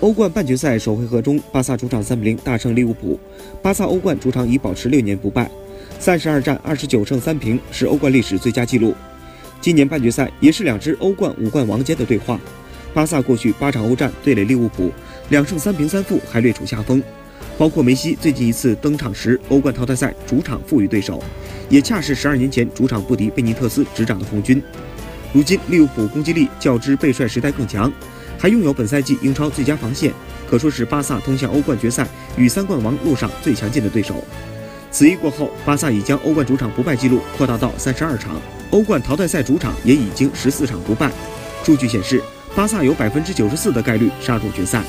欧冠半决赛首回合中，巴萨主场三比零大胜利物浦。巴萨欧冠主场已保持六年不败，三十二战二十九胜三平，是欧冠历史最佳纪录。今年半决赛也是两支欧冠五冠王间的对话。巴萨过去八场欧战对垒利物浦，两胜三平三负，还略处下风。包括梅西最近一次登场时，欧冠淘汰赛主场负于对手，也恰是十二年前主场不敌贝尼特斯执掌的红军。如今利物浦攻击力较之贝帅时代更强。还拥有本赛季英超最佳防线，可说是巴萨通向欧冠决赛与三冠王路上最强劲的对手。此役过后，巴萨已将欧冠主场不败纪录扩大到三十二场，欧冠淘汰赛主场也已经十四场不败。数据显示，巴萨有百分之九十四的概率杀入决赛。